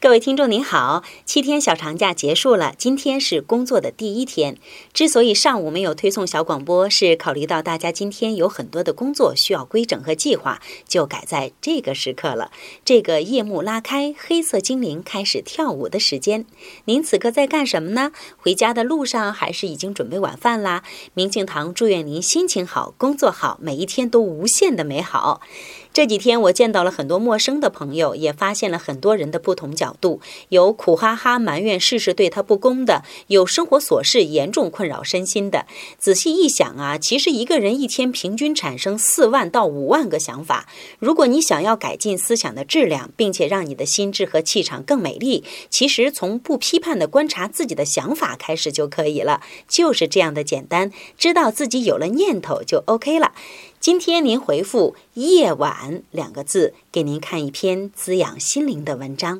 各位听众您好，七天小长假结束了，今天是工作的第一天。之所以上午没有推送小广播，是考虑到大家今天有很多的工作需要规整和计划，就改在这个时刻了。这个夜幕拉开，黑色精灵开始跳舞的时间。您此刻在干什么呢？回家的路上，还是已经准备晚饭啦？明镜堂祝愿您心情好，工作好，每一天都无限的美好。这几天我见到了很多陌生的朋友，也发现了很多人的不同角角度。有苦哈哈埋怨世事对他不公的，有生活琐事严重困扰身心的。仔细一想啊，其实一个人一天平均产生四万到五万个想法。如果你想要改进思想的质量，并且让你的心智和气场更美丽，其实从不批判的观察自己的想法开始就可以了。就是这样的简单，知道自己有了念头就 OK 了。今天您回复“夜晚”两个字，给您看一篇滋养心灵的文章。